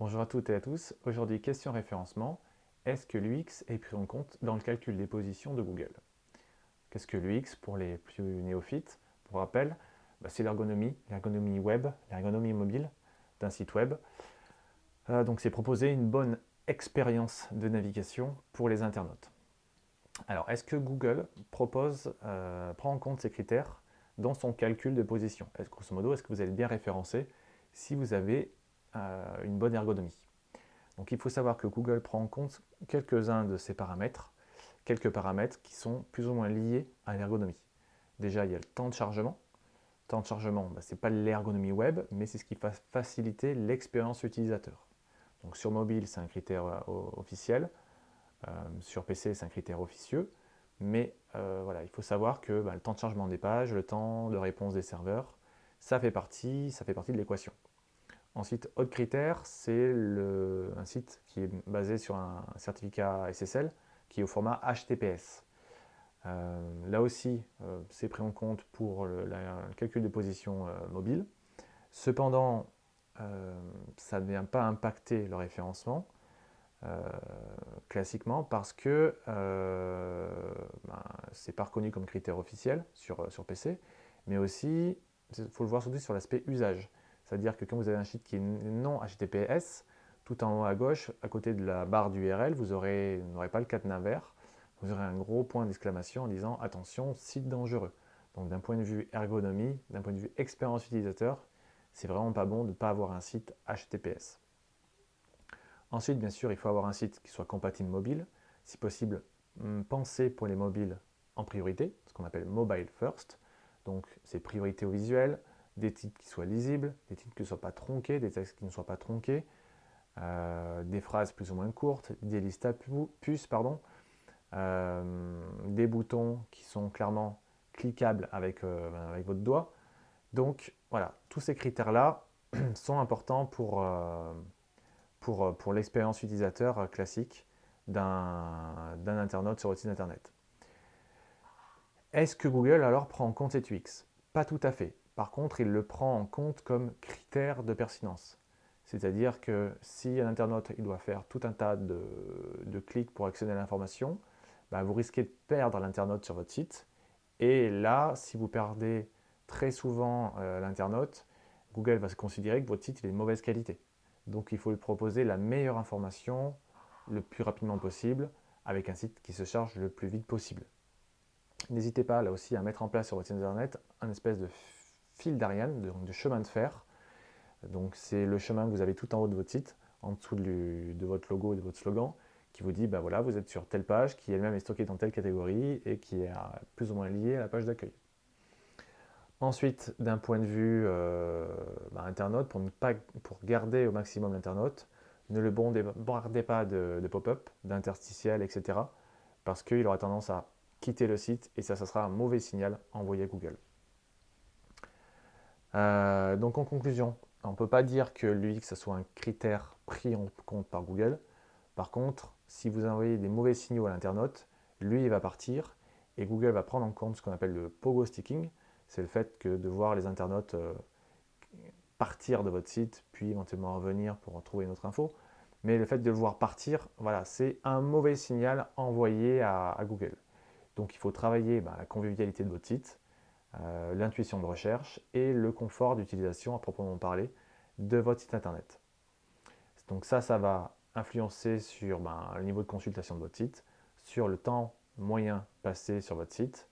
Bonjour à toutes et à tous. Aujourd'hui, question référencement. Est-ce que l'UX est pris en compte dans le calcul des positions de Google? Qu'est-ce que l'UX pour les plus néophytes? Pour rappel, bah, c'est l'ergonomie, l'ergonomie web, l'ergonomie mobile d'un site web. Euh, donc c'est proposer une bonne expérience de navigation pour les internautes. Alors, est-ce que Google propose, euh, prend en compte ces critères dans son calcul de position? Est Grosso modo, est-ce que vous allez bien référencer si vous avez une bonne ergonomie. Donc il faut savoir que Google prend en compte quelques-uns de ces paramètres, quelques paramètres qui sont plus ou moins liés à l'ergonomie. Déjà, il y a le temps de chargement. Le temps de chargement, bah, ce n'est pas l'ergonomie web, mais c'est ce qui va faciliter l'expérience utilisateur. Donc sur mobile, c'est un critère euh, officiel. Euh, sur PC, c'est un critère officieux. Mais voilà, il faut savoir que bah, le temps de chargement des pages, le temps de réponse des serveurs, ça fait partie, ça fait partie de l'équation. Ensuite, autre critère, c'est un site qui est basé sur un certificat SSL qui est au format HTTPS. Euh, là aussi, euh, c'est pris en compte pour le, calcul de position euh, mobile. Cependant, ça ne vient pas impacter le référencement classiquement parce que ben, c'est pas reconnu comme critère officiel sur, sur PC, mais aussi, il faut le voir surtout sur l'aspect usage. C'est-à-dire que quand vous avez un site qui est non HTTPS, tout en haut à gauche, à côté de la barre d'URL, vous n'aurez pas le cadenas vert, vous aurez un gros point d'exclamation en disant « Attention, site dangereux ». Donc d'un point de vue ergonomie, d'un point de vue expérience utilisateur, c'est vraiment pas bon de ne pas avoir un site HTTPS. Ensuite, bien sûr, il faut avoir un site qui soit compatible mobile. Si possible, hum, pensez pour les mobiles en priorité, ce qu'on appelle mobile first. Donc c'est priorité au visuel, des titres qui soient lisibles, des titres qui ne soient pas tronqués, des textes qui ne soient pas tronqués, euh, des phrases plus ou moins courtes, des listes à puces, pardon, euh, des boutons qui sont clairement cliquables avec, euh, avec votre doigt. Donc voilà, tous ces critères-là sont importants pour, pour, l'expérience utilisateur classique d'un internaute sur votre site internet. Est-ce que Google alors prend en compte cette UX Pas tout à fait. Par contre, il le prend en compte comme critère de pertinence. C'est-à-dire que si un internaute il doit faire tout un tas de, clics pour accéder à l'information, bah, vous risquez de perdre l'internaute sur votre site. Et là, si vous perdez très souvent euh, l'internaute, Google va se considérer que votre site est de mauvaise qualité. Donc il faut lui proposer la meilleure information le plus rapidement possible avec un site qui se charge le plus vite possible. N'hésitez pas là aussi à mettre en place sur votre site internet un espèce de fil d'Ariane, de, chemin de fer. Donc c'est le chemin que vous avez tout en haut de votre site, en dessous de, votre logo et de votre slogan, qui vous dit, bah voilà, vous êtes sur telle page, qui elle-même est stockée dans telle catégorie et qui est plus ou moins liée à la page d'accueil. Ensuite, d'un point de vue euh, bah, internaute, pour, ne pas, pour garder au maximum l'internaute, ne le bombardez pas de, de pop-up, d'interstitiels, etc. Parce qu'il aura tendance à quitter le site et ça, ça sera un mauvais signal envoyé à Google. Euh, donc en conclusion, on ne peut pas dire que l'UX soit un critère pris en compte par Google. Par contre, si vous envoyez des mauvais signaux à l'internaute, lui, il va partir et Google va prendre en compte ce qu'on appelle le pogo sticking. C'est le fait que de voir les internautes euh, partir de votre site, puis éventuellement revenir pour trouver une autre info. Mais le fait de le voir partir, voilà, c'est un mauvais signal envoyé à, Google. Donc il faut travailler bah, la convivialité de votre site, euh, l'intuition de recherche et le confort d'utilisation à proprement parler de votre site internet. Donc ça, ça va influencer sur ben, le niveau de consultation de votre site, sur le temps moyen passé sur votre site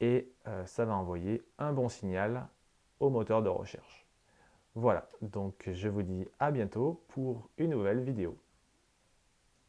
et euh, ça va envoyer un bon signal au moteur de recherche. Voilà, donc je vous dis à bientôt pour une nouvelle vidéo.